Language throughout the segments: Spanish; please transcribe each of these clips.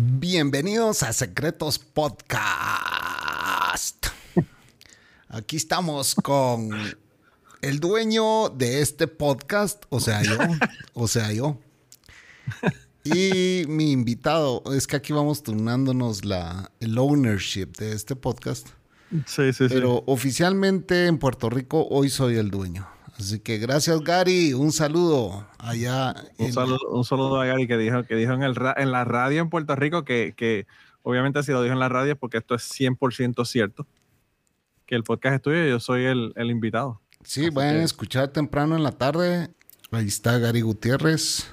Bienvenidos a Secretos Podcast. Aquí estamos con el dueño de este podcast, o sea, yo, o sea, yo. Y mi invitado, es que aquí vamos turnándonos la, el ownership de este podcast. Sí, sí, Pero oficialmente en Puerto Rico hoy soy el dueño. Así que gracias Gary, un saludo allá. Un, saludo, un saludo a Gary que dijo, que dijo en, el, ra- en la radio en Puerto Rico que, que obviamente si lo dijo en la radio es porque esto es 100% cierto. Que el podcast es tuyo y yo soy el, el invitado. Sí, Así vayan a escuchar temprano en la tarde. Ahí está Gary Gutiérrez.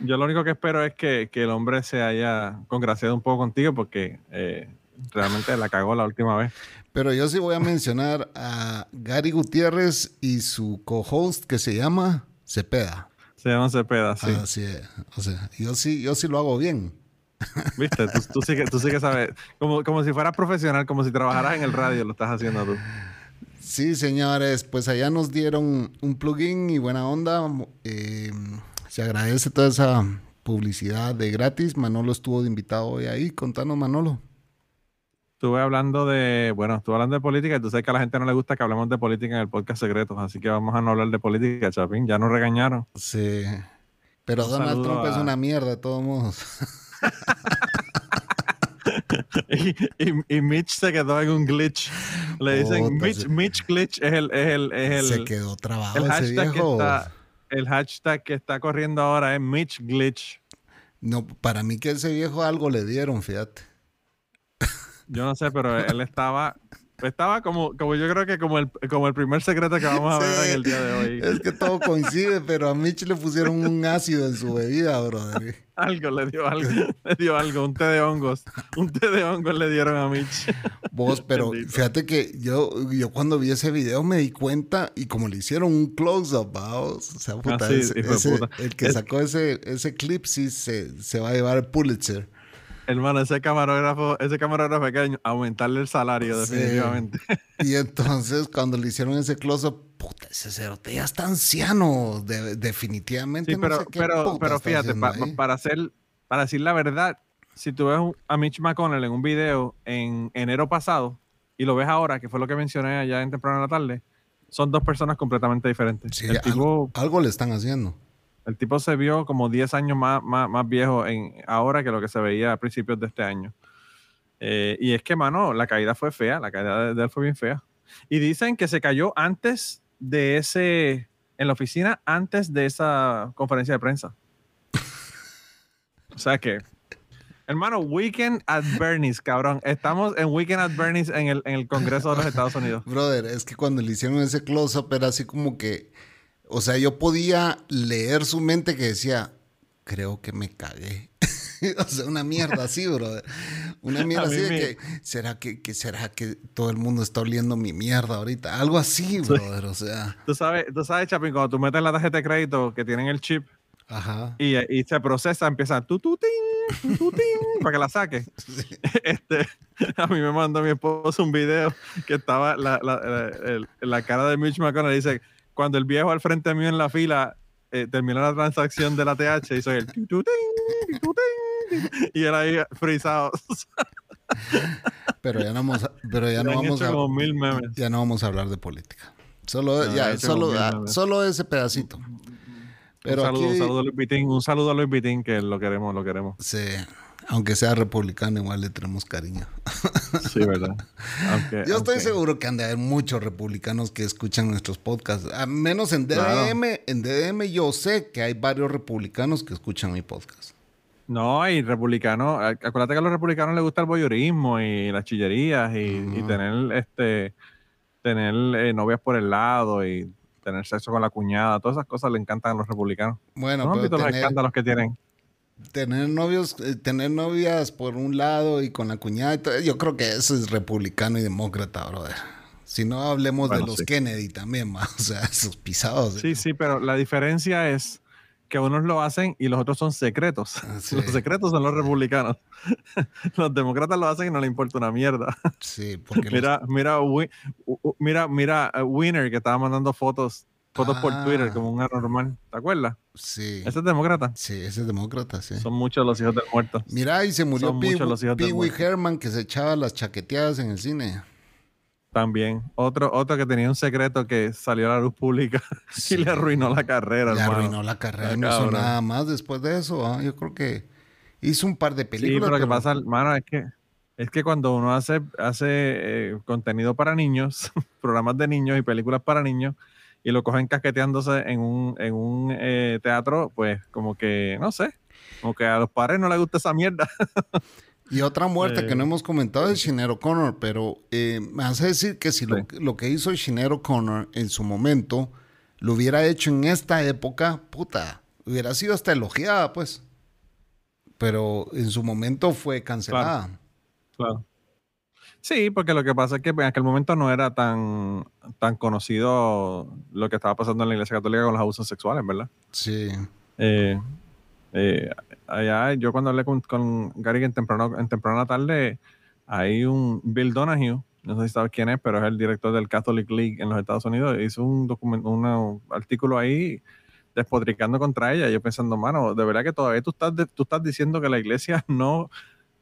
Yo lo único que espero es que, que el hombre se haya congraciado un poco contigo porque eh, realmente la cagó la última vez. Pero yo sí voy a mencionar a Gary Gutiérrez y su co-host que se llama Cepeda. Se llama Cepeda, sí. Así es. O sea, yo sí, yo sí lo hago bien. ¿Viste? Tú, tú sí que, tú sí que sabes. Como, como si fueras profesional, como si trabajaras en el radio, lo estás haciendo tú. Sí, señores, pues allá nos dieron un plugin y buena onda. Eh, se agradece toda esa publicidad de gratis. Manolo estuvo de invitado hoy ahí. Contanos, Manolo. Estuve hablando de, bueno, estuve hablando de política y tú sabes que a la gente no le gusta que hablemos de política en el podcast secretos, así que vamos a no hablar de política, Chapín. Ya nos regañaron. Sí. Pero Un Donald Trump es una mierda, de todos modos. y, y- y Mitch se quedó en un glitch. Le dicen Mitch. Mitch glitch es el, es el, es el, Se quedó trabado el ese que viejo. está, el hashtag que está corriendo ahora es Mitch glitch. No, para mí que ese viejo algo le dieron, fíjate. Yo no sé, pero él estaba, estaba como, como yo creo que como el, como el primer secreto que vamos a ver Sí. en el día de hoy. Es que todo coincide, pero a Mitch le pusieron un ácido en su bebida, brother. Algo le dio algo, le dio algo, un té de hongos. Un té de hongos le dieron a Mitch. Vos, pero Bendito. fíjate que yo, yo cuando vi ese video me di cuenta y como le hicieron un close-up, vamos, o sea, puta, Ah, sí, ese- ese- puta. el que sacó ese, ese clip sí se, se va a llevar el Pulitzer. Hermano, ese camarógrafo, ese camarógrafo hay que aumentarle el salario, Sí. definitivamente. Y entonces cuando le hicieron ese close-up, puta, ese cerote ya está anciano, de- definitivamente. Sí, no pero, sé qué pero, pero fíjate, pa- para hacer, para decir la verdad, si tú ves a Mitch McConnell en un video en enero pasado y lo ves ahora, que fue lo que mencioné allá en temprano en la tarde, son dos personas completamente diferentes. Sí, el, al- tipo, algo le están haciendo. El tipo se vio como 10 años más, más, más viejo en, ahora que lo que se veía a principios de este año. Eh, y es que, mano, la caída fue fea, la caída de, de él fue bien fea. Y dicen que se cayó antes de ese, en la oficina, antes de esa conferencia de prensa. o sea que, hermano, Weekend at Bernie's, cabrón. Estamos en Weekend at Bernie's en el, en el Congreso de los Estados Unidos. Brother, es que cuando le hicieron ese close-up era así como que, o sea, yo podía leer su mente que decía, creo que me cagué. o sea, una mierda así, brother. Una mierda así de me- que, ¿será que, que será que todo el mundo está oliendo mi mierda ahorita? Algo así, brother, o sea, Tú sabes, tú sabes, Chapin, cuando tú metes la tarjeta de crédito que tienen el chip ajá. y, y se procesa, empieza tu tu tin, tu, tin, para que la saque. Este, a mí me mandó mi esposo un video que estaba la, la, la- la cara de Mitch McConnell. Dice: Cuando el viejo al frente mío en la fila eh, terminó la transacción de la TH, hizo el y él ahí frisado. Pero ya no vamos a, pero ya no vamos a, ya no vamos a hablar de política. Solo, No, ya, solo, ah, solo ese pedacito. Pero un, saludo, aquí, un saludo a Luis Vitín, un saludo a Luis Vitín, que lo queremos, lo queremos. Sí. Aunque sea republicano, igual le tenemos cariño. Sí, ¿verdad? Yo estoy seguro que han de haber muchos republicanos que escuchan nuestros podcasts. A menos en DDM, Claro. en DDM yo sé que hay varios republicanos que escuchan mi podcast. No, y republicanos, ac- acuérdate que a los republicanos les gusta el voyeurismo y las chillerías y, tener este tener eh, novias por el lado y tener sexo con la cuñada, todas esas cosas le encantan a los republicanos. Bueno, ¿No pero visto los tener, escándalos que tienen? Tener novios, eh, tener novias por un lado y con la cuñada, y todo, yo creo que eso es republicano y demócrata, brother. Si no hablemos Bueno, de los sí. Kennedy también, ma, o sea, esos pisados. Sí, sí, pero la diferencia es que unos lo hacen y los otros son secretos. Ah, sí. Los secretos son los republicanos. los demócratas lo hacen y no le importa una mierda. Sí, porque los- Mira, mira, u- u- mira, mira, eh, Winner que estaba mandando fotos, fotos por Ah. Twitter como un anormal. ¿Te acuerdas? sí, Ese es demócrata. sí, ese es demócrata, sí. Son muchos los hijos del muerto. Mira, y se murió Pee Wee. Herman que se echaba las chaqueteadas en el cine. También. Otro, otro que tenía un secreto que salió a la luz pública Sí. y le arruinó la carrera, Le hermano. arruinó la carrera, no hizo nada más después de eso. ¿ah? Yo creo que hizo un par de Sí, películas. pero lo que pero- pasa, hermano, es que es que cuando uno hace, hace eh, contenido para niños, programas de niños y películas para niños, y lo cogen casqueteándose en un, en un eh, teatro, pues como que, no sé, como que a los padres no les gusta esa mierda. Y otra muerte Eh. que no hemos comentado es Shinero Connor, pero eh, me hace decir que si lo, lo que hizo Shinero Connor en su momento lo hubiera hecho en esta época, puta, hubiera sido hasta elogiada, pues. Pero en su momento fue cancelada. Claro. Sí, porque lo que pasa es que en aquel momento no era tan, tan conocido lo que estaba pasando en la Iglesia Católica con los abusos sexuales, ¿verdad? Sí. Eh, eh, allá, yo cuando hablé con, con Gary en temprano, en temprana tarde, hay un Bill Donahue, no sé si sabes quién es, pero es el director del Catholic League en los Estados Unidos, hizo un documento, un artículo ahí despotricando contra ella. Yo pensando, mano, de verdad que todavía tú estás, de- tú estás diciendo que la iglesia no,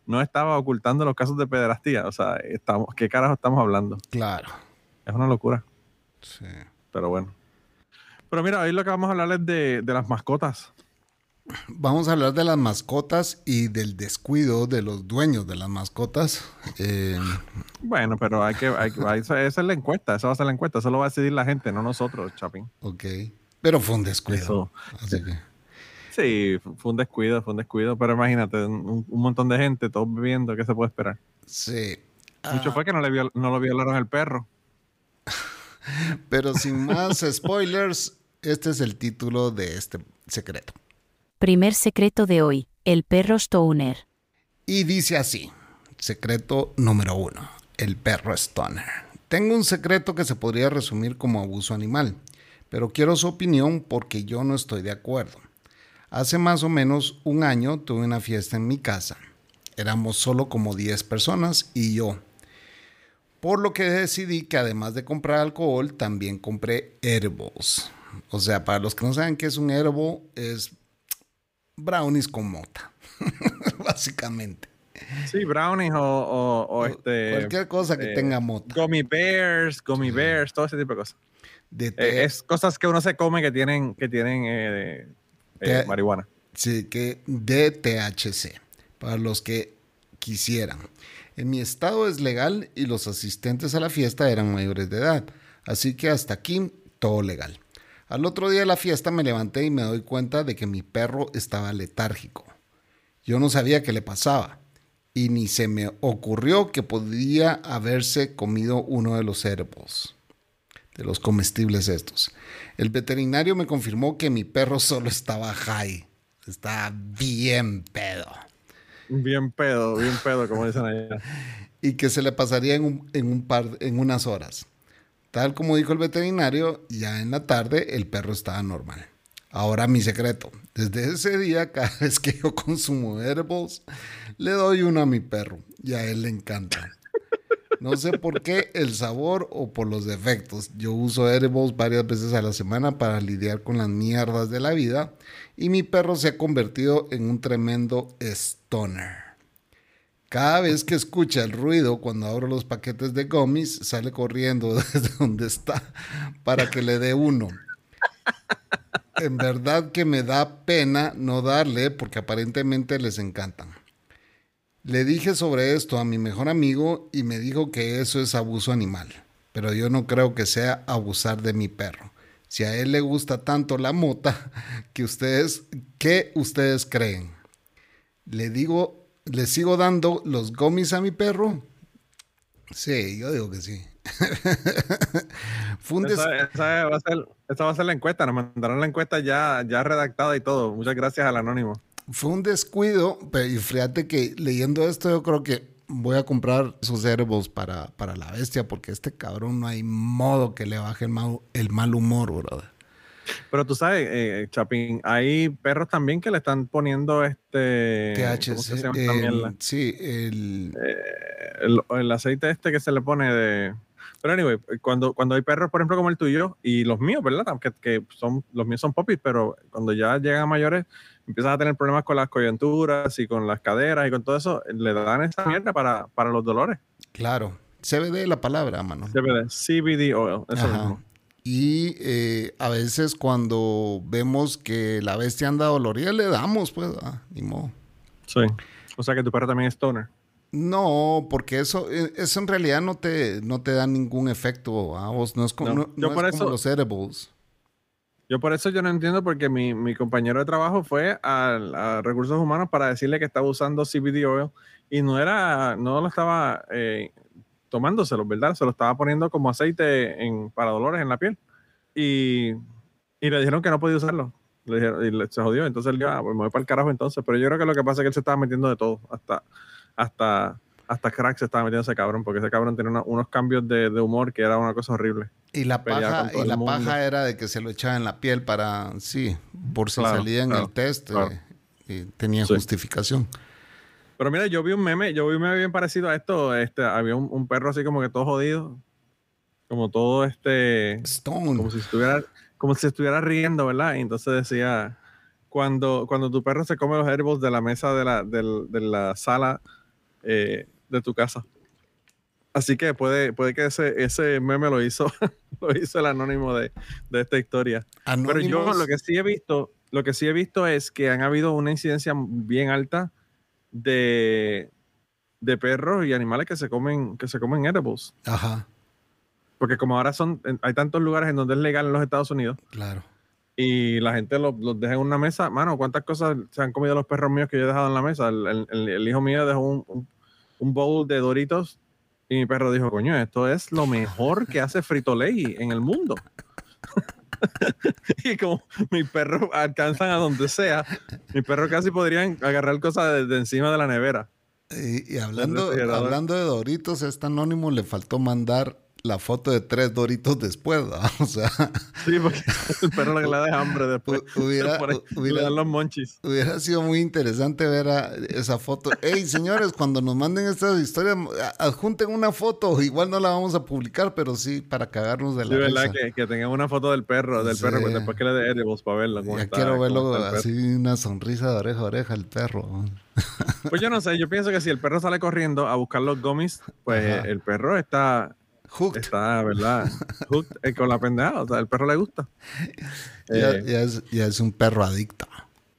no estaba ocultando los casos de pederastía. O sea, estamos, ¿qué carajo estamos hablando? Claro. Es una locura, Sí. pero bueno. Pero mira, hoy lo que vamos a hablar es de, de las mascotas. Vamos a hablar de las mascotas y del descuido de los dueños de las mascotas. Eh, Bueno, pero hay que, hay, esa es la encuesta, esa va a ser la encuesta, eso lo va a decidir la gente, no nosotros, Chapín. ok. Pero fue un descuido. Eso. Así que. Sí, fu- fue un descuido, fue un descuido, pero imagínate, un, un montón de gente, todos bebiendo, ¿qué se puede esperar? Sí. Mucho Ah, fue que no le viol- no lo violaron al perro. Pero sin más spoilers, este es el título de este secreto. Primer secreto de hoy, el perro Stoner. Y dice así, secreto número uno, el perro stoner. Tengo un secreto que se podría resumir como abuso animal, pero quiero su opinión porque yo no estoy de acuerdo. Hace más o menos un año tuve una fiesta en mi casa. Éramos solo como 10 personas y yo. Por lo que decidí que además de comprar alcohol, también compré herbos. O sea, para los que no saben qué es un herbo, es brownies con mota. Básicamente. Sí, brownies o, o- o este... Cualquier cosa que eh, tenga mota. Gummy bears, gummy bears, todo ese tipo de cosas. De Eh, es cosas que uno se come que tienen, que tienen eh, eh, marihuana. sí, que de THC. Para los que quisieran. En mi estado es legal y los asistentes a la fiesta eran mayores de edad. Así que hasta aquí todo legal. Al otro día de la fiesta me levanté y me doy cuenta de que mi perro estaba letárgico. Yo no sabía qué le pasaba y ni se me ocurrió que podía haberse comido uno de los herbos, de los comestibles estos. El veterinario me confirmó que mi perro solo estaba high, estaba bien pedo Bien pedo, bien pedo, como dicen allá. y que se le pasaría en un, en un par, en unas horas. Tal como dijo el veterinario, ya en la tarde el perro estaba normal. Ahora mi secreto. Desde ese día, cada vez que yo consumo herbos, le doy uno a mi perro y a él le encanta. No sé por qué el sabor o por los defectos. Yo uso herbos varias veces a la semana para lidiar con las mierdas de la vida y mi perro se ha convertido en un tremendo stoner. Cada vez que escucha el ruido cuando abro los paquetes de gummies, sale corriendo desde donde está para que le dé uno. En verdad que me da pena no darle porque aparentemente les encantan. Le dije sobre esto a mi mejor amigo y me dijo que eso es abuso animal, pero yo no creo que sea abusar de mi perro. Si a él le gusta tanto la mota, que ustedes, ¿qué ustedes creen? Le digo, le sigo dando los gomis a mi perro. Sí, yo digo que sí. Fue un esa, esa, va a ser, esa, va a ser, la encuesta. Nos mandaron la encuesta ya, ya redactada y todo. Muchas gracias al anónimo. Fue un descuido, pero y fíjate que leyendo esto yo creo que voy a comprar esos herbos para, para la bestia porque este cabrón no hay modo que le baje el mal, el mal humor, brother. Pero tú sabes, eh, Chapín, hay perros también que le están poniendo este. THC. sí, el... Eh, el, el, aceite este que se le pone de. Pero anyway, cuando, cuando hay perros, por ejemplo, como el tuyo y los míos, ¿verdad? Que, que son, los míos son popis, pero cuando ya llegan a mayores, empiezan a tener problemas con las coyunturas y con las caderas y con todo eso, le dan esa mierda para, para los dolores. Claro. CBD la palabra, mano. CBD, CBD oil, eso mismo. Y eh, a veces cuando vemos que la bestia anda dolorida, le damos, pues, ah, ni modo. Sí. O sea que tu perro también es stoner. No, porque eso, eh, eso en realidad no te, no te da ningún efecto a vos. No es como, no, los edibles. Yo por eso yo no entiendo porque mi, mi compañero de trabajo fue a, Recursos Humanos para decirle que estaba usando CBD oil y no era, no lo estaba eh, tomándoselo, ¿verdad? Se lo estaba poniendo como aceite en, para dolores en la piel. Y, y le dijeron que no podía usarlo. Le dijeron, y le, se jodió. Entonces él dijo, ah, pues me voy para el carajo entonces. Pero yo creo que lo que pasa es que él se estaba metiendo de todo. Hasta, hasta, hasta crack se estaba metiendo ese cabrón, porque ese cabrón tenía unos cambios de, de, humor que era una cosa horrible. Y la paja, y la paja era de que se lo echaba en la piel para, sí, por si salía en el test eh, y tenía justificación. Pero mira, yo vi un meme, yo vi un meme bien parecido a esto. Este, había un, un perro así como que todo jodido. Como todo este. Stone. Como si estuviera, como si estuviera riendo, ¿verdad? Y entonces decía. Cuando, cuando tu perro se come los herbos de la mesa de la, de, de la sala eh, de tu casa. Así que puede, puede que ese, ese meme lo hizo, lo hizo el anónimo de, de esta historia. Pero yo lo que sí he visto, lo que sí he visto es que han habido una incidencia bien alta de, de perros y animales que se comen, que se comen edibles. Ajá. Porque como ahora son, hay tantos lugares en donde es legal en los Estados Unidos. Claro y la gente los, deja en una mesa. Mano, ¿cuántas cosas se han comido los perros míos que yo he dejado en la mesa? El, hijo mío dejó un, un, bowl de doritos y mi perro dijo, coño, esto es lo mejor que hace Frito Lay en el mundo. y como mis perros alcanzan a donde sea, mis perros casi podrían agarrar cosas de, encima de la nevera. Y, y hablando, hablando de Doritos, a este anónimo le faltó mandar la foto de tres doritos después, O sea. Sí, porque el perro le da hambre después. Hubiera, hubiera, los monchis. Hubiera sido muy interesante ver esa foto. Hey, señores, cuando nos manden estas historias, adjunten una foto. Igual no la vamos a publicar, pero sí para cagarnos de la Sí, verdad, que, que, tengan una foto del perro, del perro, pues, después que le dé edibles para verlo. Ya quiero verlo así, una sonrisa de oreja a oreja el perro. Pues yo no sé, yo pienso que si el perro sale corriendo a buscar los gummies, pues el perro está Está, ¿verdad? Hooked eh, con la pendejada. O sea, el perro le gusta. Ya, eh, ya, es, un perro adicto.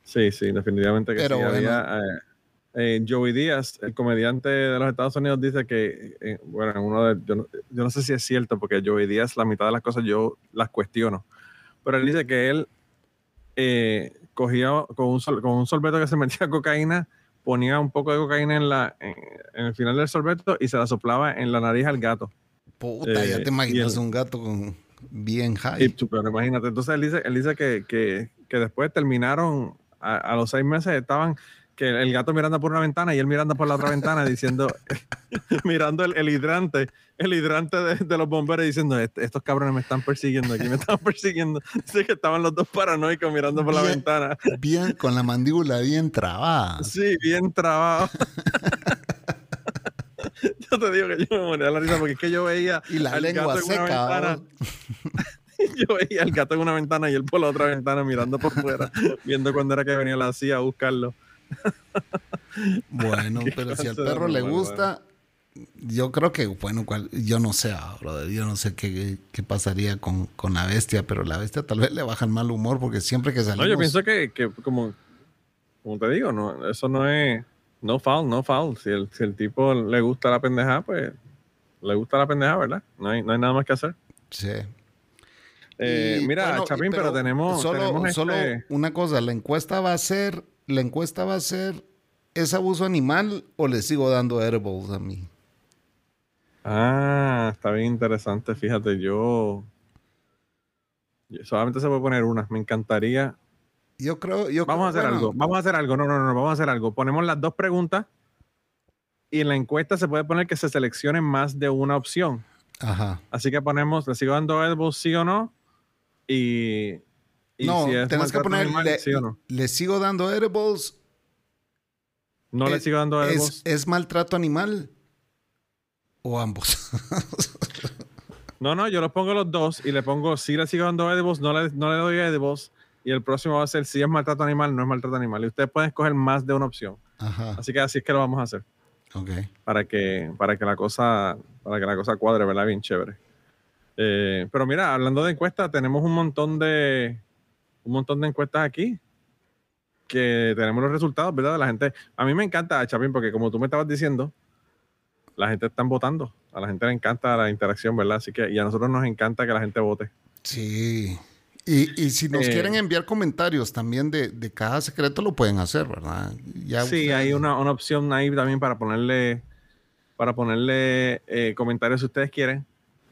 Sí, sí, definitivamente que Pero sí. Había, eh, Joey Díaz, el comediante de los Estados Unidos, dice que, bueno, uno de, yo, no, sé si es cierto, porque Joey Díaz, la mitad de las cosas yo las cuestiono. Pero él dice que él cogía con un, con un sorbeto que se metía cocaína, ponía un poco de cocaína en, la, en el final del sorbeto y se la soplaba en la nariz al gato. Puta, ya te eh, imaginas un gato con bien high. pero imagínate, entonces él dice, él dice que, que, que después terminaron, a, los seis meses estaban que el gato mirando por una ventana y él mirando por la otra ventana diciendo, mirando el, hidrante, el hidrante de, los bomberos diciendo, estos cabrones me están persiguiendo aquí, me están persiguiendo. Dice que estaban los dos paranoicos mirando por la ventana. Bien, con la mandíbula bien trabada. Sí, bien trabado. Yo te digo que yo me moría la risa porque es que yo veía y la lengua gato seca. yo veía al gato en una ventana y él por la otra ventana mirando por fuera, viendo cuando era que venía la CIA a buscarlo. bueno, pero si al perro le gusta, yo creo que, bueno, yo no sé, ah, brother, yo no sé qué, qué pasaría con, con, la bestia, pero la bestia tal vez le baja el mal humor porque siempre que salimos... No, yo pienso que, que como, como te digo, no, eso no es No foul, no foul. Si el, si el tipo le gusta la pendeja, pues le gusta la pendeja, ¿verdad? No hay, no hay nada más que hacer. Sí. Eh, Y, mira, bueno, Chapín, pero, tenemos, solo, tenemos solo este- una cosa, la encuesta va a ser, la encuesta va a ser, ¿es abuso animal o le sigo dando edibles a mí? Ah, está bien interesante. Fíjate, yo, yo solamente se puede poner una. Me encantaría. Yo creo, yo Vamos a hacer bueno, algo. Vamos a hacer algo. No, no, no, no, vamos a hacer algo. Ponemos las dos preguntas y en la encuesta se puede poner que se seleccione más de una opción. Ajá. Así que ponemos, le sigo dando edibles, sí o no. Y, y no, si tenés que poner, animal, le, sí o no. le sigo dando edibles, No le es- sigo dando edibles. es, es maltrato animal o ambos. No, no, yo los pongo los dos y le pongo si le sigo dando edibles, no le, no le doy edibles. Y el próximo va a ser si es maltrato animal, no es maltrato animal. Y ustedes pueden escoger más de una opción. Ajá. Así que así es que lo vamos a hacer. Ok. Para que, para que la cosa, para que la cosa cuadre, ¿verdad? Bien chévere. Eh, pero mira, hablando de encuestas, tenemos un montón de un montón de encuestas aquí. Que tenemos los resultados, ¿verdad? La gente. A mí me encanta, Chapín, porque como tú me estabas diciendo, la gente está votando. A la gente le encanta la interacción, ¿verdad? Así que, y a nosotros nos encanta que la gente vote. Sí. Y, y si nos Eh. quieren enviar comentarios también de, de cada secreto, lo pueden hacer, ¿verdad? Ya Sí, ustedes- hay una, una opción ahí también para ponerle para ponerle eh, comentarios si ustedes quieren.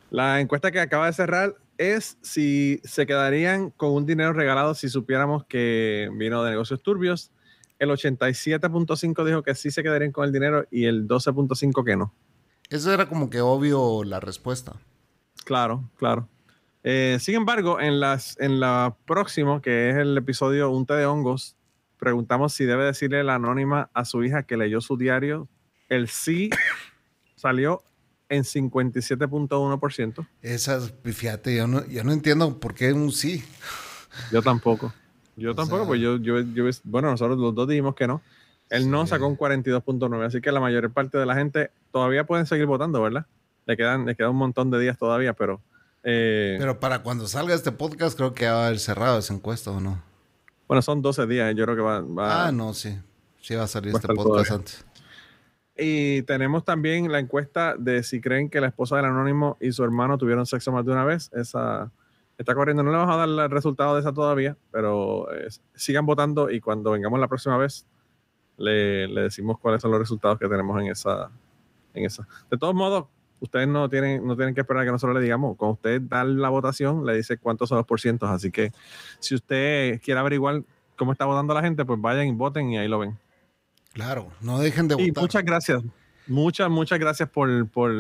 La encuesta que acaba de cerrar es si se quedarían con un dinero regalado si supiéramos que vino de negocios turbios. El 87.5 dijo que sí se quedarían con el dinero y el 12.5 que no. Eso era como que obvio la respuesta. Claro, claro. Eh, sin embargo, en, las, en la próxima, que es el episodio Un té de hongos, preguntamos si debe decirle la anónima a su hija que leyó su diario. El sí salió en 57.1%. Esas, fíjate, yo no, yo no entiendo por qué un sí. Yo tampoco. Yo O tampoco, sea- pues yo, yo, yo- bueno, nosotros los dos dijimos que no. El no Sí. sacó un 42.9, así que la mayor parte de la gente todavía pueden seguir votando, ¿verdad? Le quedan, le queda un montón de días todavía, pero... eh, Pero para cuando salga este podcast, creo que va a haber cerrado esa encuesta, ¿o no? bueno, son 12 días, yo creo que va... va- Ah, no, sí. Sí va a salir Va este podcast antes. Y tenemos también la encuesta de si creen que la esposa del anónimo y su hermano tuvieron sexo más de una vez. Esa está corriendo. No le vamos a dar el resultado de esa todavía, pero eh, sigan votando y cuando vengamos la próxima vez le, le decimos cuáles son los resultados que tenemos en esa, en esa. De todos modos, ustedes no tienen, no tienen que esperar a que nosotros le digamos. Cuando usted da la votación, le dice cuántos son los porcientos. Así que si usted quiere averiguar cómo está votando la gente, pues vayan y voten y ahí lo ven. Claro, no dejen de Y votar. muchas gracias. Muchas, muchas gracias por, por,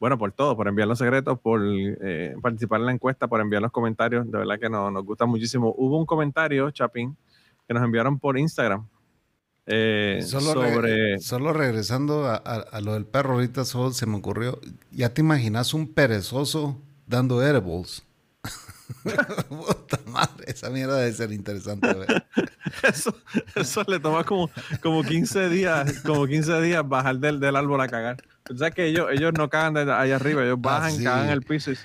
bueno, por todo, por enviar los secretos, por eh, participar en la encuesta, por enviar los comentarios. De verdad que no, nos gusta muchísimo. Hubo un comentario, Chapín, que nos enviaron por Instagram. Eh, Solo, re- solo regresando a, a- a lo del perro, ahorita solo se me ocurrió. ¿Ya te imaginas un perezoso dando edibles? Puta madre, esa mierda debe ser interesante. ver. Eso, eso le toma como, como 15 días, como 15 días bajar del, del árbol a cagar. O sea que ellos, ellos no cagan de allá arriba, ellos bajan, sí. cagan el piso. y-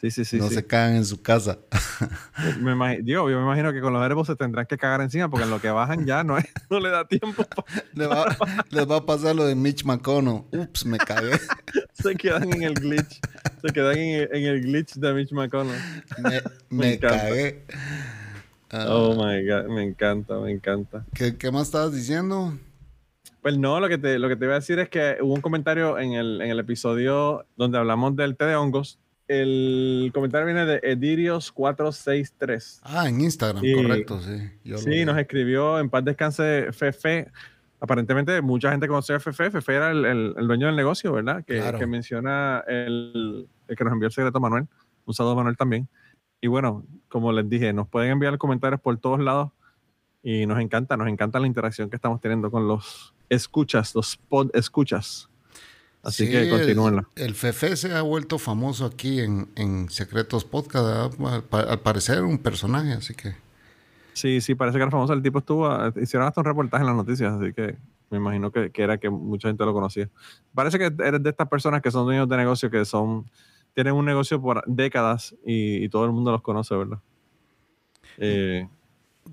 sí, sí, sí. no sí. se cagan en su casa. Me digo, yo me imagino que con los herbos se tendrán que cagar encima porque en lo que bajan ya no, es- no le da tiempo. Le va- les va a pasar lo de Mitch McConnell. Ups, me cagué. Se quedan en el glitch. Se quedan en el, en el glitch de Mitch McConnell. Me, me encanta. cagué. Ah, Oh my God, me encanta, me encanta. ¿qué, qué más estabas diciendo? Pues no, lo que te, lo que te iba a decir es que hubo un comentario en el, en el episodio donde hablamos del té de hongos. El comentario viene de Edirios463. Ah, en Instagram, Y- correcto, sí. Yo Sí, nos escribió en paz descanse Fefe. Aparentemente mucha gente conoce a Fefe. Fefe era el, el- el dueño del negocio, ¿verdad? Que, Claro. que menciona el, el que nos envió el secreto Manuel. Un saludo a Manuel también. Y bueno, como les dije, nos pueden enviar comentarios por todos lados y nos encanta, nos encanta la interacción que estamos teniendo con los escuchas, los pod escuchas. Así Sí, que el- continúenla. El, Fefe se ha vuelto famoso aquí en, en Secretos Podcast. ¿verdad? Al, al parecer un personaje, así que. Sí, sí, parece que era famoso. El tipo estuvo, hicieron hasta un reportaje en las noticias, así que me imagino que, que era que mucha gente lo conocía. Parece que eres de estas personas que son dueños de negocio, que son, tienen un negocio por décadas y, y todo el mundo los conoce, ¿verdad? Eh,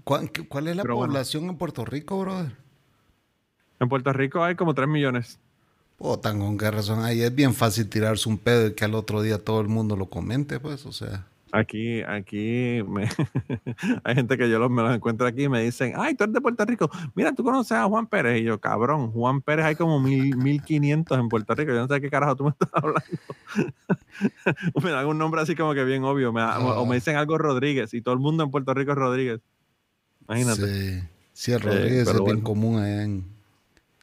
¿Cuál, cuál es la bueno. población en Puerto Rico, brother? En Puerto Rico hay como 3 millones. Puta, con qué razón. Ahí es bien fácil tirarse un pedo y que al otro día todo el mundo lo comente, pues, o sea. Aquí, aquí me- hay gente que yo los, me los encuentro aquí y me dicen, ay, tú eres de Puerto Rico. Mira, tú conoces a Juan Pérez. Y yo, cabrón, Juan Pérez hay como mil, 1500 en Puerto Rico. Yo no sé de qué carajo tú me estás hablando. o me dan un nombre así como que bien obvio. me O me dicen algo Rodríguez y todo el mundo en Puerto Rico es Rodríguez. Imagínate. Sí, sí, el Rodríguez es bien común allá en...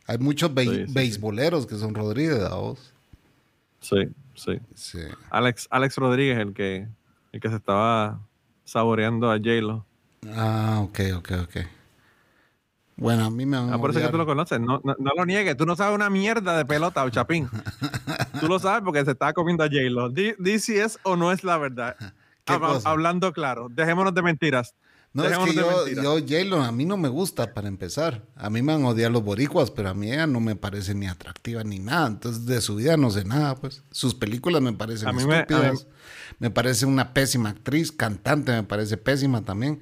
Hay muchos Sí, sí. beisboleros que son Rodríguez, ¿a vos? Sí, sí. Sí. Alex, Alex Rodríguez, el que, el que se estaba saboreando a J-Lo. Ah, ok, ok, ok. Bueno, a mí me van Ah, por eso es que tú lo conoces. No, no, no lo niegues. Tú no sabes una mierda de pelota o chapín. tú lo sabes porque se estaba comiendo a J-Lo. Di, di si es o no es la verdad. Hablando claro. Dejémonos de mentiras. No, es que yo, yo J-Lo, a mí no me gusta para empezar. A mí me van a odiar los boricuas, pero a mí ella no me parece ni atractiva ni nada. Entonces, de su vida no sé nada, pues. Sus películas me parecen A mí estúpidas. Me, parece una pésima actriz, cantante me parece pésima también.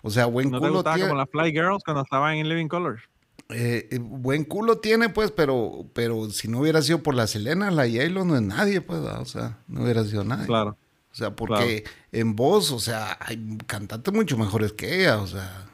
O sea, buen ¿No te culo gustaba tiene. como las Fly Girls cuando estaban en Living Color? eh, eh, buen culo tiene, pues, pero, pero si no hubiera sido por la Selena, la J-Lo no es nadie, pues. O sea, no hubiera sido nadie. Claro. O sea, porque en voz, o sea, hay cantantes mucho mejores que ella, o sea,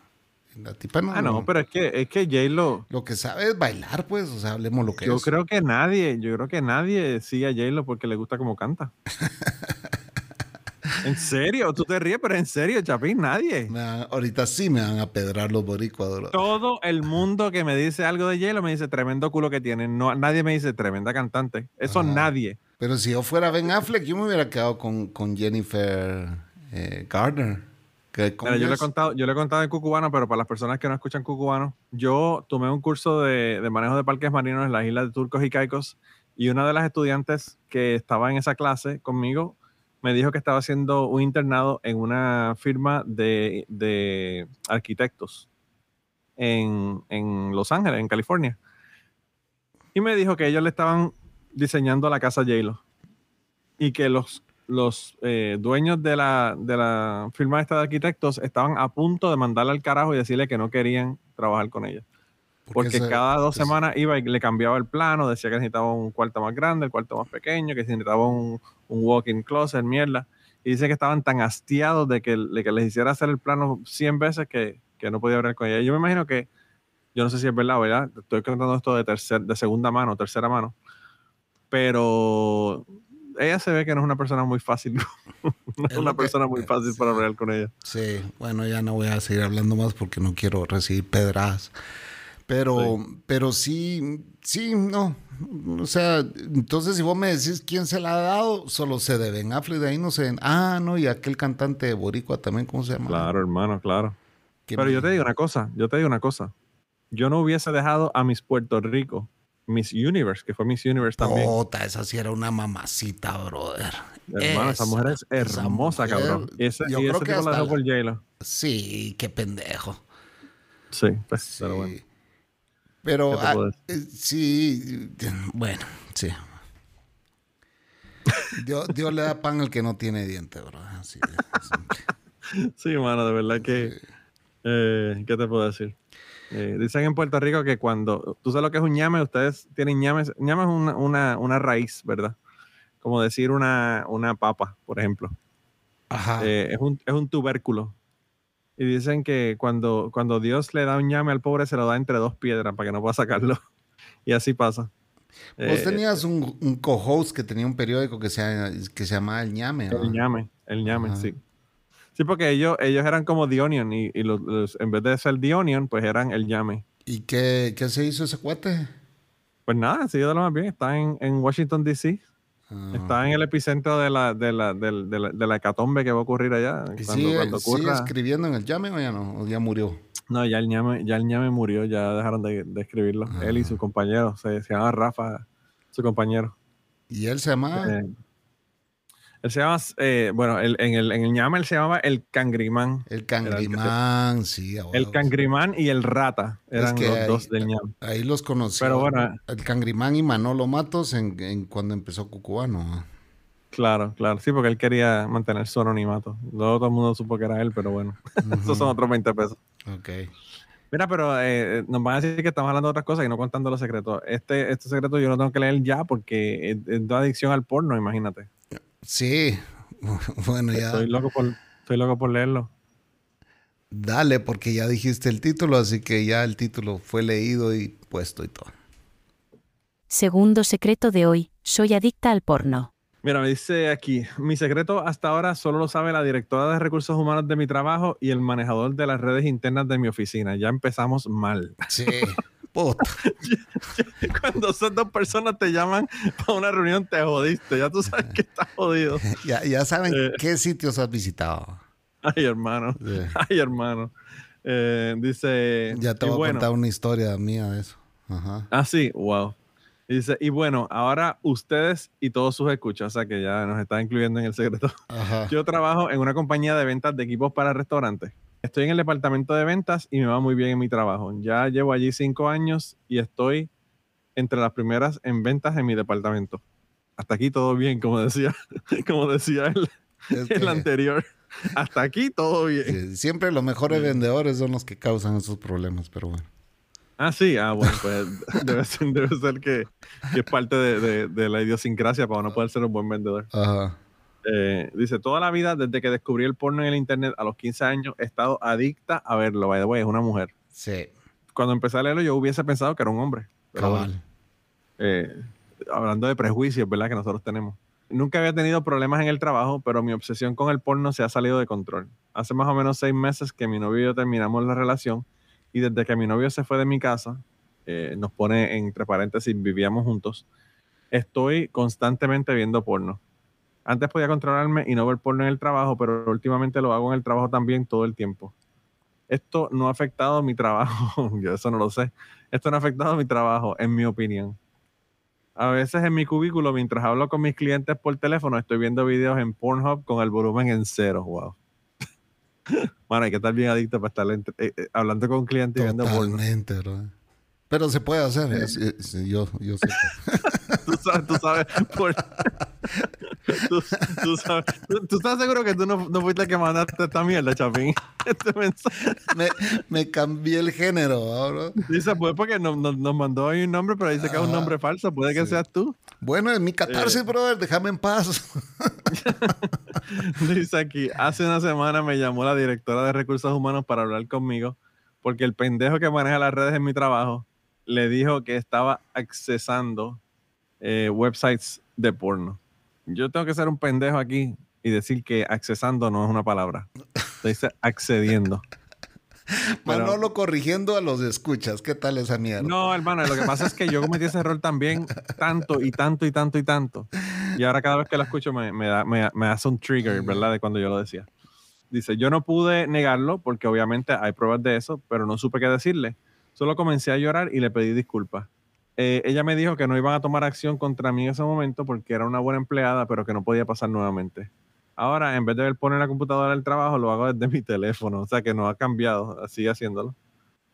la tipa no. Ah, no, pero es que, es que J-Lo... Lo que sabe es bailar, pues, o sea, hablemos lo que Yo es. creo que nadie, yo creo que nadie sigue a J-Lo porque le gusta como canta. ¿En serio? Tú te ríes, pero en serio, Chapín, nadie. Ahorita sí me van a pedrar los boricuas. bro. Todo el mundo que me dice algo de J-Lo me dice tremendo culo que tiene. No, nadie me dice tremenda cantante. Eso Ajá. nadie. Pero si yo fuera Ben Affleck, yo me hubiera quedado con, con Jennifer eh, Gardner. Mira, yo le he contado, yo le he contado en Cucubano, pero para las personas que no escuchan Cucubano, yo tomé un curso de, de manejo de parques marinos en las islas de Turcos y Caicos y una de las estudiantes que estaba en esa clase conmigo me dijo que estaba haciendo un internado en una firma de, de arquitectos en, en Los Ángeles, en California. Y me dijo que ellos le estaban diseñando la casa J-Lo y que los, los eh, dueños de la, de la firma esta de arquitectos estaban a punto de mandarle al carajo y decirle que no querían trabajar con ella. Porque cada dos semanas iba y le cambiaba el plano, decía que necesitaba un cuarto más grande, el cuarto más pequeño, que necesitaba un, un walk-in closet, mierda. Y dice que estaban tan hastiados de que, de que les hiciera hacer el plano 100 veces que, que no podía hablar con ella. Yo me imagino que, yo no sé si es verdad, ¿verdad? Estoy contando esto de, tercer, de segunda mano, tercera mano. Pero ella se ve que no es una persona muy fácil. no es una que- persona muy fácil para hablar con ella. Sí, bueno, ya no voy a seguir hablando más porque no quiero recibir pedradas. Pero, pero sí, sí, no. O sea, entonces si vos me decís quién se la ha dado, solo se de Ben Affleck, de ahí no se Ah, no, y aquel cantante de Boricua también, ¿cómo se llama? Claro, hermano, claro. Pero yo te digo una cosa, yo te digo una cosa. Yo no hubiese dejado a Miss Puerto Rico, Miss Universe, que fue Miss Universe también. Puta, esa sí era una mamacita, brother. Hermano, esa mujer es esa hermosa, mujer, cabrón. Y ese, yo y creo que tipo la dejó por la- J-Lo. Sí, qué pendejo. Sí, pues, Sí. pero bueno. Pero, ¿Qué te ah, eh, sí, bueno, sí. Dios, Dios le da pan al que no tiene diente, bro. Así de. Sí, mano, de verdad que... eh, ¿Qué te puedo decir? Eh, dicen en Puerto Rico que cuando... ¿Tú sabes lo que es un ñame? Ustedes tienen ñames. ñame es una, una, una raíz, ¿verdad? Como decir una, una papa, por ejemplo. Ajá. Eh, es, un, es un tubérculo. Y dicen que cuando, cuando Dios le da un ñame al pobre, se lo da entre dos piedras para que no pueda sacarlo. Y así pasa. Vos Eh, tenías un, un co-host que tenía un periódico que se, que se llamaba El Ñame, ¿no? el ñame, el ñame, Ajá. sí. Sí, porque ellos, ellos eran como The Onion y, y los- los- en vez de ser The Onion, pues eran el ñame. ¿Y qué, qué se hizo ese cuate? Pues nada, sigue de lo más bien. Está en, en Washington, D.C. Ah. Está en el epicentro de la, de, la, de, la, de la hecatombe que va a ocurrir allá. ¿Y Cuando, sigue, cuando sigue ocurra. escribiendo en El Llame o ya no? ¿O ya murió? No, ya el ñame, ya el ñame murió, ya dejaron de, de escribirlo. Ah. Él y su compañero, se, se llama Rafa, su compañero. ¿Y él se llamaba? Eh, él se llama, eh, bueno, el- en, el, en el ñame él se llamaba el cangrimán. el Cangrimán, sí. a El cangrimán y el rata eran que los ahí- dos del ñame. Ahí los conocí. Pero bueno. El Cangrimán y Manolo Matos en, en cuando empezó Cucubano. Claro, claro. Sí, porque él quería mantener su anonimato. Luego todo el mundo supo que era él, pero bueno, esos son otros 20 pesos. Ok. Mira, pero eh, nos van a decir que estamos hablando de otras cosas y no contando los secretos. Este, este secreto yo lo tengo que leer ya porque es, es de adicción al porno, imagínate. Sí, bueno, ya. Estoy loco por, estoy loco por leerlo. Dale, porque ya dijiste el título, así que ya el título fue leído y puesto y todo. Segundo secreto de hoy, soy adicta al porno. Mira, me dice aquí, mi secreto hasta ahora solo lo sabe la directora de recursos humanos de mi trabajo y el manejador de las redes internas de mi oficina. Ya empezamos mal. Sí. Cuando son dos personas te llaman para una reunión, te jodiste. Ya tú sabes que estás jodido. Ya, ya saben Eh. qué sitios has visitado. Ay, hermano. Sí. Ay, hermano. Eh, dice. Ya te voy a contar una historia mía de eso. Ajá. Ah, sí, wow. Dice, y bueno, ahora ustedes y todos sus escuchas, o sea que ya nos está incluyendo en el secreto. Ajá. Yo trabajo en una compañía de ventas de equipos para restaurantes. Estoy en el departamento de ventas y me va muy bien en mi trabajo. Ya llevo allí cinco años y estoy entre las primeras en ventas en mi departamento. Hasta aquí todo bien, como decía, como decía el, Es que, el anterior. Hasta aquí todo bien. siempre los mejores vendedores son los que causan esos problemas, pero bueno. Ah, sí, ah, bueno, pues debe ser, debe ser que, que es parte de, de- de la idiosincrasia para no poder ser un buen vendedor. Ajá. Eh, dice, toda la vida, desde que descubrí el porno en el internet a los 15 años, he estado adicta a verlo. By the way, es una mujer. Sí, Cuando empecé a leerlo, yo hubiese pensado que era un hombre. Pero cabal. eh, hablando de prejuicios, ¿verdad? Que nosotros tenemos. Nunca había tenido problemas en el trabajo, pero mi obsesión con el porno se ha salido de control. Hace más o menos seis meses que mi novio y yo terminamos la relación y desde que mi novio se fue de mi casa, eh, nos pone entre paréntesis, vivíamos juntos, estoy constantemente viendo porno. Antes podía controlarme y no ver porno en el trabajo, pero últimamente lo hago en el trabajo también todo el tiempo. Esto no ha afectado mi trabajo, yo eso no lo sé. Esto no ha afectado mi trabajo, en mi opinión. A veces en mi cubículo, mientras hablo con mis clientes por teléfono, estoy viendo videos en Pornhub con el volumen en cero. Wow. Bueno, hay que estar bien adicto para estar eh, eh, hablando con un cliente y viendo porno. Bro. Pero se puede hacer. es- es- yo, yo sé. Tú sabes, tú sabes. por- tú, tú sabes. Tú, estás seguro que tú no, no fuiste el que mandaste esta mierda, Chapín. Este mensaje. me, me cambié el género, ¿va, bro. Dice, pues porque nos, mandó ahí un nombre, pero dice que es un Ajá. nombre falso. Puede que Sí. seas tú. Bueno, en mi catarsis, Eh. brother, déjame en paz. Dice aquí, hace una semana me llamó la directora de recursos humanos para hablar conmigo porque el pendejo que maneja las redes en mi trabajo le dijo que estaba accesando eh, websites de porno. Yo tengo que ser un pendejo aquí y decir que accesando no es una palabra. Se dice accediendo. Pero- Manolo corrigiendo a los escuchas. ¿Qué tal esa mierda? No, hermano, lo que pasa es que yo cometí ese error también tanto y tanto y tanto y tanto. Y ahora cada vez que lo escucho me, me, da- me- me hace un trigger, ¿verdad? De cuando yo lo decía. Dice, yo no pude negarlo porque obviamente hay pruebas de eso, pero no supe qué decirle. Solo comencé a llorar y le pedí disculpas. Eh, ella me dijo que no iban a tomar acción contra mí en ese momento porque era una buena empleada, pero que no podía pasar nuevamente. Ahora, en vez de poner la computadora del trabajo, lo hago desde mi teléfono. O sea que no ha cambiado, sigue haciéndolo.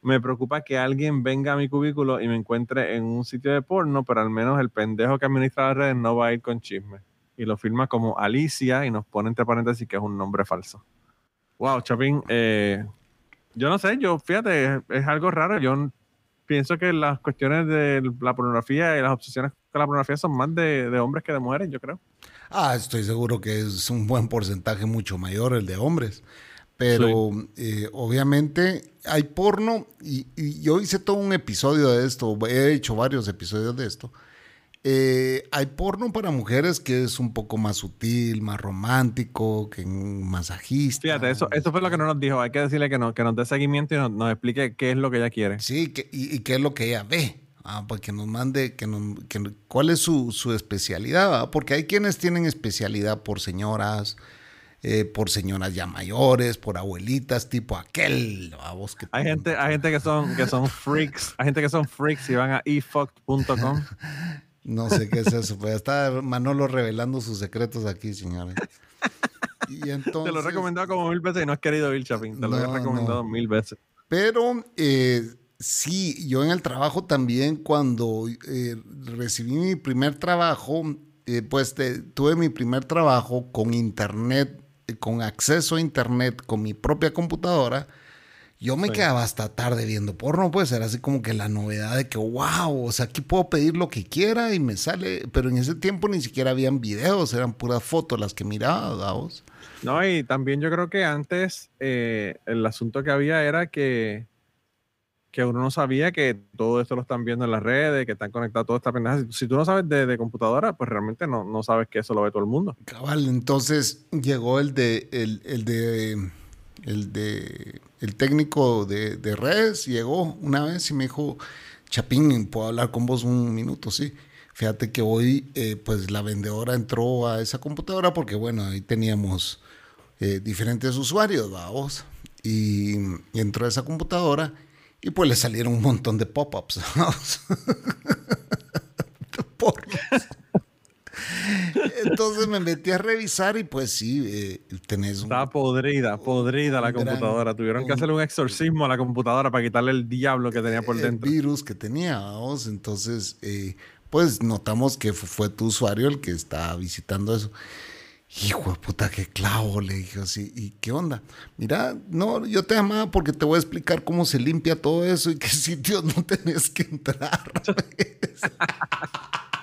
Me preocupa que alguien venga a mi cubículo y me encuentre en un sitio de porno, pero al menos el pendejo que administra las redes no va a ir con chisme. Y lo firma como Alicia y nos pone entre paréntesis que es un nombre falso. Wow, Chapín, eh, yo no sé, yo fíjate, es, es algo raro. Yo pienso que las cuestiones de la pornografía y las obsesiones con la pornografía son más de, de hombres que de mujeres, yo creo. Ah, estoy seguro que es un buen porcentaje mucho mayor el de hombres. Pero eh, obviamente hay porno y, y yo hice todo un episodio de esto, he hecho varios episodios de esto. Eh, hay porno para mujeres que es un poco más sutil, más romántico, que un masajista. Fíjate, eso, eso fue lo que no nos dijo. Hay que decirle que, no, que nos dé seguimiento y nos, nos explique qué es lo que ella quiere. Sí, que, y, y qué es lo que ella ve. Ah, pues que nos mande, que nos, que, cuál es su, su especialidad, ¿va? porque hay quienes tienen especialidad por señoras, eh, por señoras ya mayores, por abuelitas, tipo aquel, ¿va? Vos que Hay gente, hay gente que son, que son freaks, hay gente que son freaks y van a efucked.com. No sé qué es eso, pues está Manolo revelando sus secretos aquí, señores. Y entonces, Te lo he recomendado como mil veces y no has querido ir, Chapín. Te lo he recomendado no. mil veces. Pero eh, sí, yo en el trabajo también, cuando eh, recibí mi primer trabajo, eh, pues te- tuve mi primer trabajo con internet, eh, con acceso a internet, con mi propia computadora. Yo me Sí. quedaba hasta tarde viendo porno, pues era así como que la novedad de que, wow, o sea, aquí puedo pedir lo que quiera y me sale, pero en ese tiempo ni siquiera habían videos, eran puras fotos las que miraba, vamos. No, y también yo creo que antes eh, el asunto que había era que, que uno no sabía que todo esto lo están viendo en las redes, que están conectados toda esta pendeja. Si, si tú no sabes de, de computadora, pues realmente no, no sabes que eso lo ve todo el mundo. Cabal, entonces llegó el de, el, el de, el de, el técnico de, de redes, llegó una vez y me dijo, Chapín, ¿puedo hablar con vos un minuto? Sí. Fíjate que hoy, eh, pues la vendedora entró a esa computadora porque, bueno, ahí teníamos eh, diferentes usuarios, vamos. Y, y entró a esa computadora y pues le salieron un montón de pop-ups. Entonces me metí a revisar y pues sí, eh, tenés un... Estaba podrida, podrida la un gran- computadora. Tuvieron que un- hacerle un exorcismo a la computadora para quitarle el diablo que tenía por el dentro. virus que tenía, vamos. Entonces, eh, pues notamos que fu- fue tu usuario el que estaba visitando eso. Hijo de puta, qué clavo, le dije así. ¿Y qué onda? Mira, no, yo te llamaba porque te voy a explicar cómo se limpia todo eso y qué sitios no tenés que entrar.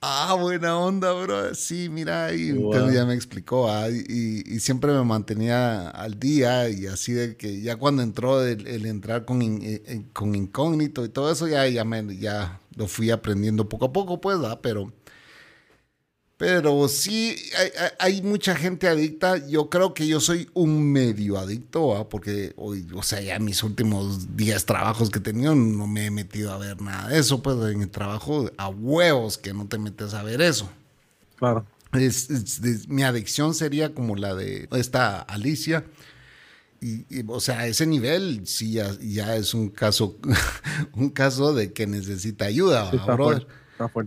ah, buena onda, bro. Sí, mira, y Wow. entonces ya me explicó. ah, y, y siempre me mantenía al día y así de que ya cuando entró el, el entrar con, in- eh, eh, con incógnito y todo eso, ya, ya, me, ya lo fui aprendiendo poco a poco, pues, ¿verdad? Pero... Pero sí, hay, mucha gente adicta. Yo creo que yo soy un medio adicto, porque hoy, o sea, ya mis últimos 10 trabajos que he tenido no me he metido a ver nada de eso. Pues en el trabajo a huevos que no te metes a ver eso. Claro. Es- es- es- mi adicción sería como la de esta Alicia. Y, y, o sea, a ese nivel sí ya, ya es un caso, un caso de que necesita ayuda, Sí, ¿va, está brother?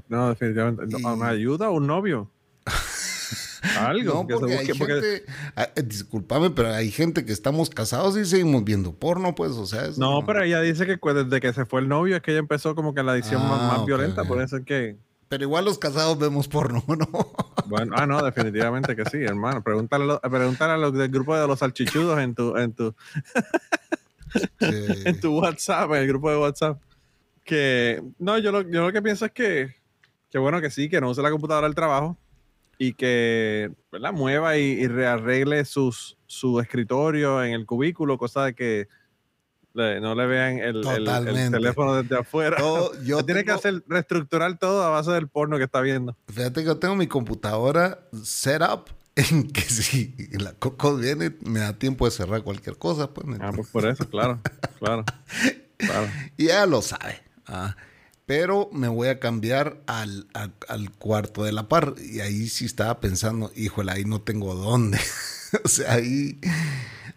No, definitivamente. No, ¿Una ayuda o un novio? Algo. No, porque hay busque, porque- gente, ah, eh, discúlpame, pero hay gente que estamos casados y seguimos viendo porno, pues, o sea, No, pero ella dice que desde que se fue el novio es que ella empezó como que la adicción más, Ah, más ok, violenta. Por eso es que. Pero igual los casados vemos porno, ¿no? Bueno, ah, no, definitivamente que sí, hermano. Pregúntale, pregúntale a los del grupo de los salchichudos en tu, en tu, en tu WhatsApp, en el grupo de WhatsApp. Que no, yo lo, yo lo que pienso es que, que bueno, que sí, que no use la computadora del trabajo y que ¿verdad? mueva y, y rearregle sus, su escritorio en el cubículo, cosa de que le- no le vean el, el- teléfono desde afuera. Todo- yo tiene que hacer reestructurar todo a base del porno que está viendo. Fíjate que yo tengo mi computadora setup en que si la Coco viene, me da tiempo de cerrar cualquier cosa, pues. ¿me Ah, pues por eso, claro, claro. claro. Y ella lo sabe. Ah. Pero me voy a cambiar al, al- al cuarto de la par. Y ahí sí estaba pensando, híjole, ahí no tengo dónde. o sea, ahí,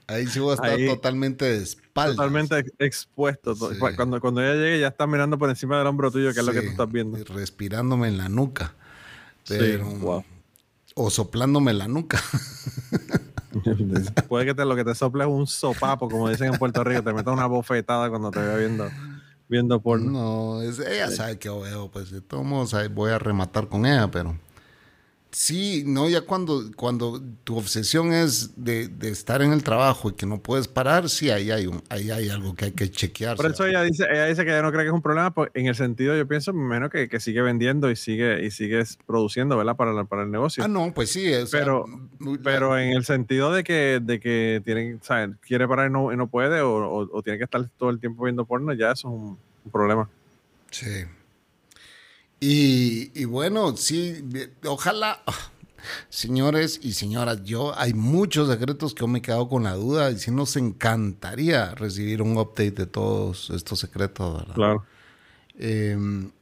ahí sí voy a estar Ahí- totalmente de espaldas. Totalmente ex- expuesto. Sí. Cuando, cuando ella llegue, ya está mirando por encima del hombro tuyo, que es lo que tú estás viendo. Respirándome en la nuca. Sí, wow. O soplándome la nuca. Puede que te, lo que te sople es un sopapo, como dicen en Puerto Rico, te meta una bofetada cuando te vea viendo, viendo porno. No, es, ella sabe que veo, pues de todos modos voy a rematar con ella, pero sí, no, ya cuando, cuando tu obsesión es de, de estar en el trabajo y que no puedes parar, sí, ahí hay, un, ahí hay algo que hay que chequear. Por eso ella dice, ella dice que ella no cree que es un problema, pues, en el sentido, yo pienso, menos que, que sigue vendiendo y sigue, y sigue produciendo, ¿verdad? Para, la- para el negocio. Ah, no, pues sí, o sea, Pero- Pero en el sentido de que, de que tiene, o sea, quiere parar y no, y no puede, o, o- o tiene que estar todo el tiempo viendo porno, ya eso es un, un problema. Sí. Y, y bueno, sí, ojalá, ah, señores y señoras, yo hay muchos secretos que yo me he quedado con la duda y sí nos encantaría recibir un update de todos estos secretos, ¿verdad? Claro. Eh,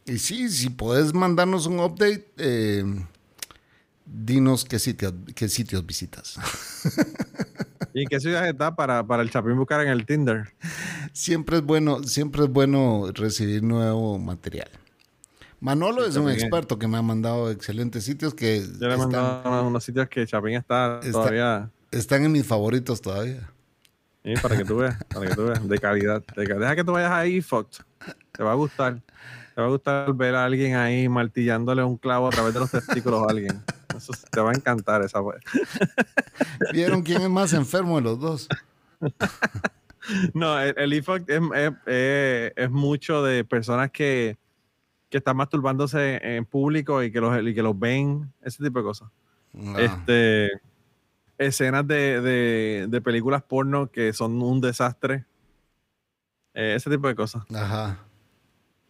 y sí, si puedes mandarnos un update, eh, dinos qué sitios, qué sitios visitas. ¿Y en qué ciudad está para, para el Chapín buscar en el Tinder? siempre es bueno, siempre es bueno recibir nuevo material. Manolo Sí, es un experto que me ha mandado excelentes sitios que Yo le he están, mandado unos sitios que Chapín está, Está- todavía. están en mis favoritos todavía. Sí, para que tú veas, para que tú veas, de calidad. de ca- deja que tú vayas ahí, Fox. Te va a gustar. Te va a gustar ver a alguien ahí martillándole un clavo a través de los testículos a alguien. Eso te va a encantar esa ¿Vieron quién es más enfermo de los dos? No, el, el e-fuck es, es- es- es mucho de personas que, que están masturbándose en público y que los, y que los ven, ese tipo de cosas. Ah, Este, escenas de, de- de películas porno que son un desastre. Eh, ese tipo de cosas. Ajá.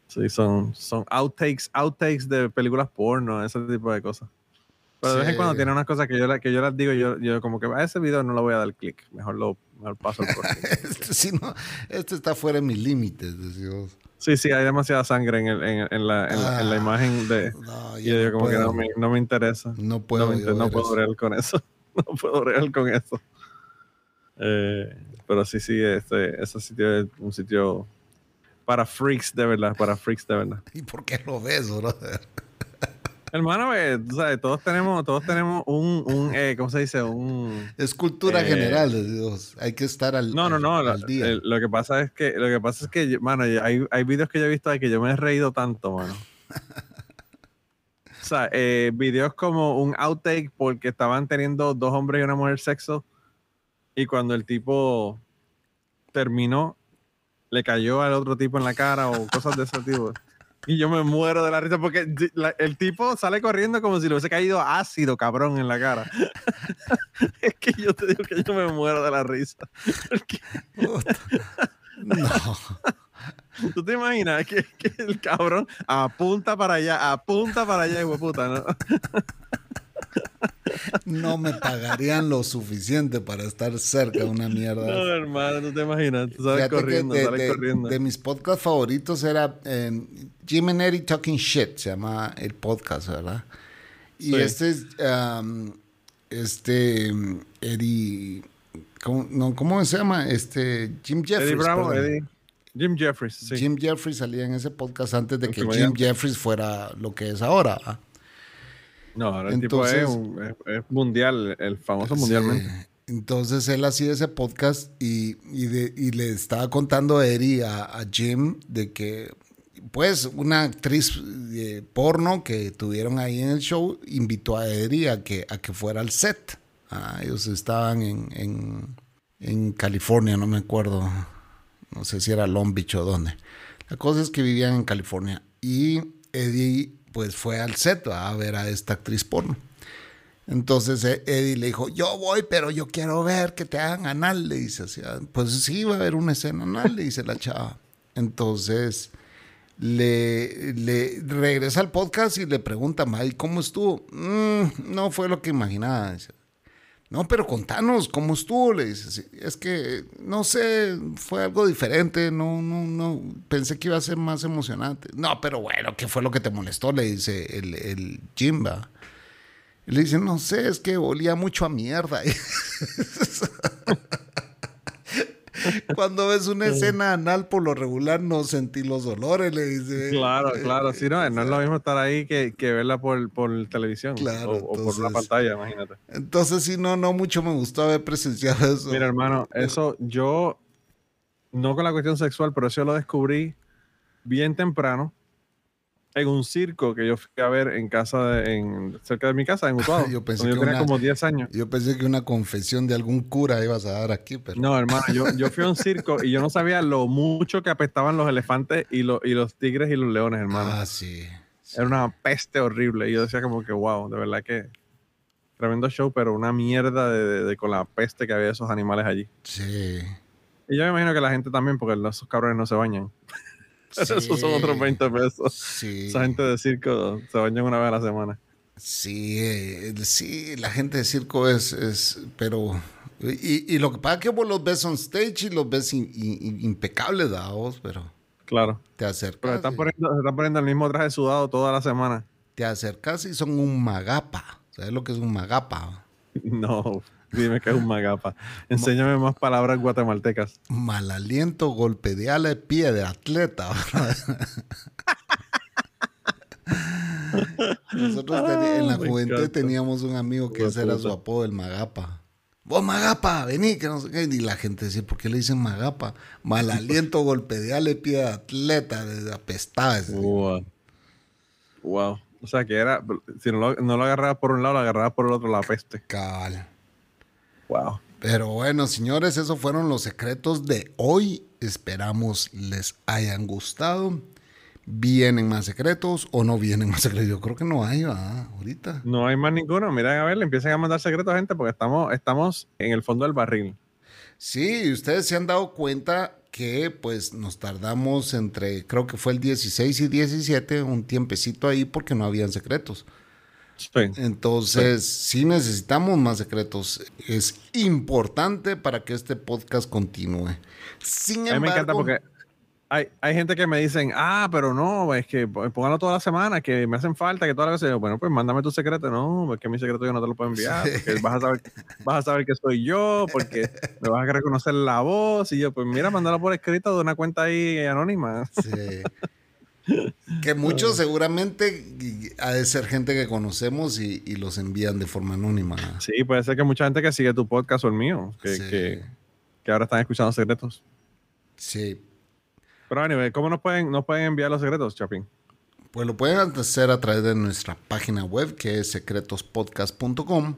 Sí, son, son outtakes, outtakes de películas porno, ese tipo de cosas. Pero de vez en cuando tiene unas cosas que yo, que yo las digo, yo, yo como que a ese video no lo voy a dar clic. Mejor lo mejor paso al. Este, sí, no, este está fuera de mis límites, decimos. Sí, sí, hay demasiada sangre en, el- en, en la, en, en la Ah, imagen de... No, Y yo no digo como que puedo. no me, no me interesa. No puedo. no, inter- no puedo bregar con eso. No puedo bregar con eso. Eh, pero sí, sí, este, ese sitio es un sitio para freaks de verdad, para freaks de verdad. ¿Y por qué lo ves, brother? Hermano, eh, tú sabes, todos tenemos, todos tenemos un, un eh, ¿cómo se dice? Un Es cultura Eh, general, decimos. Hay que estar al, no, no, no. Lo, al día. el- lo que pasa es que, lo que pasa es que, mano, hay, hay videos que yo he visto ahí que yo me he reído tanto, mano. O sea, eh, videos como un outtake porque estaban teniendo dos hombres y una mujer sexo y cuando el tipo terminó, le cayó al otro tipo en la cara o cosas de ese tipo. Y yo me muero de la risa porque la- el tipo sale corriendo como si le hubiese caído ácido, cabrón, en la cara. es que yo te digo que yo me muero de la risa. Porque. No. ¿Tú te imaginas que, que el cabrón apunta para allá, apunta para allá, hijo de puta, ¿no? No me pagarían lo suficiente para estar cerca de una mierda. No, hermano, tú te imaginas, tú que corriendo, de, sales de- corriendo. de mis podcasts favoritos era eh, Jim and Eddie Talking Shit, se llama el podcast, ¿verdad? Y Sí. este es, um, este, Eddie, ¿cómo, no, ¿cómo se llama? Este, Jim Jeffries. Eddie Bravo, perdón. Eddie. Jim Jeffries, sí. Jim Jeffries salía en ese podcast antes de que Jim Jeffries fuera lo que es ahora. ¿ah? No, ahora el tipo es, Entonces- un- es- es mundial, el famoso mundialmente. Sí. Entonces él hacía ese podcast y, y, de- y le estaba contando a Eddie, a, a Jim, de que pues una actriz de porno que tuvieron ahí en el show invitó a Eddie a que, a que fuera al set. Ah, ellos estaban en, en, en California, no me acuerdo, no sé si era Long Beach o dónde. La cosa es que vivían en California y Eddie pues fue al set a ver a esta actriz porno. Entonces eh, Eddie le dijo, yo voy, pero yo quiero ver que te hagan anal, le dice así. ah, Pues sí, va a haber una escena anal, le dice la chava. Entonces le, regresa al podcast y le pregunta, ¿cómo estuvo? "Mm, no fue lo que imaginaba. dice. No, pero contanos, ¿cómo estuvo? Le dice. así. Es que, no sé, fue algo diferente, no, no, no, pensé que iba a ser más emocionante. No, pero bueno, ¿qué fue lo que te molestó? Le dice el, Jimba. Le dice, no sé, es que olía mucho a mierda. Cuando ves una escena anal, por lo regular no sentí los olores, le dice. Claro, claro, sí, no, no es lo mismo estar ahí que, que verla por, por televisión Claro, o, o por una entonces- pantalla, imagínate. Entonces, sí, no, no mucho me gustó haber presenciado eso. Mira, hermano, eso yo, no con la cuestión sexual, pero eso lo descubrí bien temprano en un circo que yo fui a ver en casa, de- en, cerca de mi casa, en Utuado. Yo pensé cuando yo que tenía una- como 10 años. Yo pensé que una confesión de algún cura ibas a dar aquí, pero. No, hermano, yo, yo fui a un circo y yo no sabía lo mucho que apestaban los elefantes y, lo- y los tigres y los leones, hermano. Ah, sí. Era una peste horrible. Y yo decía como que, wow, de verdad que tremendo show, pero una mierda de, de- de- con la peste que había de esos animales allí. Sí. Y yo me imagino que la gente también, porque esos cabrones no se bañan. Esos son otros 20 pesos. Sí. Esa gente de circo se bañan una vez a la semana. Sí, eh, sí, la gente de circo es, es pero... Y, y lo que pasa es que vos los ves on stage y los ves in- in- impecables, ¿da vos? Pero Claro. te acercas, Pero están poniendo, se están poniendo el mismo traje sudado toda la semana. te acercas y son un magapa. ¿Sabes lo que es un magapa? No, dime que es un magapa. Enséñame más palabras guatemaltecas. Mal aliento, golpe de ala de pie de atleta. Nosotros en la juventud teníamos un amigo que ese era su apodo, el Magapa. Vos Magapa, vení, que no sé qué. Y la gente decía, ¿por qué le dicen Magapa? Mal aliento, golpe de ala de pie de atleta, de apestaba. ese. Wow. Wow. O sea que era, si no lo, no lo agarrabas por un lado, lo agarrabas por el otro, la peste. Cabal. Wow. Pero bueno, señores, esos fueron los secretos de hoy. Esperamos les hayan gustado. ¿Vienen más secretos o no vienen más secretos? Yo creo que no hay, ¿verdad? Ahorita. No hay más ninguno. Miren, a ver, le empiecen a mandar secretos a gente porque estamos, estamos en el fondo del barril. Sí, ustedes se han dado cuenta que pues nos tardamos entre, creo que fue el 16 y 17, un tiempecito ahí porque no habían secretos. Sí. Entonces, sí necesitamos más secretos. Es importante para que este podcast continúe. Sin A mí me encanta embargo, porque hay, hay gente que me dicen, ah, pero no, es que pónganlo toda la semana, que me hacen falta, que toda la. Yo, Bueno, pues mándame tu secreto. No, es que mi secreto yo no te lo puedo enviar, porque vas a saber, vas a saber que soy yo, porque me vas a reconocer la voz. Y yo, pues mira, mándalo por escrito de una cuenta ahí anónima. Sí. Que muchos seguramente ha de ser gente que conocemos y, y los envían de forma anónima. Sí, puede ser que mucha gente que sigue tu podcast o el mío, que, Sí. que, que ahora están escuchando secretos. Sí. Pero anyway, ¿cómo nos pueden, nos pueden enviar los secretos, Chapín? Pues lo pueden hacer a través de nuestra página web que es secretospodcast.com.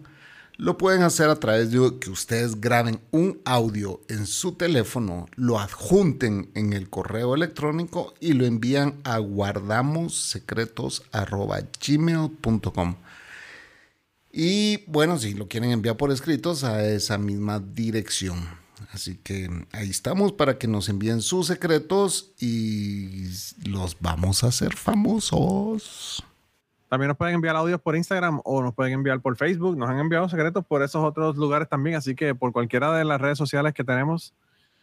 Lo pueden hacer a través de que ustedes graben un audio en su teléfono, lo adjunten en el correo electrónico y lo envían a guardamossecretos.gmail.com. Y bueno, si lo quieren enviar por escritos a esa misma dirección. Así que ahí estamos para que nos envíen sus secretos y los vamos a hacer famosos. También nos pueden enviar audios por Instagram o nos pueden enviar por Facebook. Nos han enviado secretos por esos otros lugares también. Así que por cualquiera de las redes sociales que tenemos,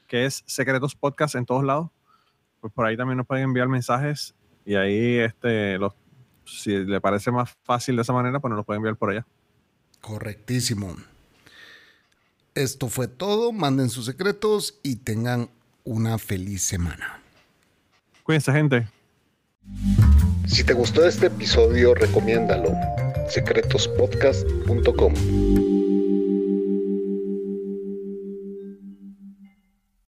que es Secretos Podcast en todos lados, pues por ahí también nos pueden enviar mensajes y ahí, este, los, si le parece más fácil de esa manera, pues nos los pueden enviar por allá. Correctísimo. Esto fue todo. Manden sus secretos y tengan una feliz semana. Cuídense, gente. Si te gustó este episodio, recomiéndalo. secretospodcast.com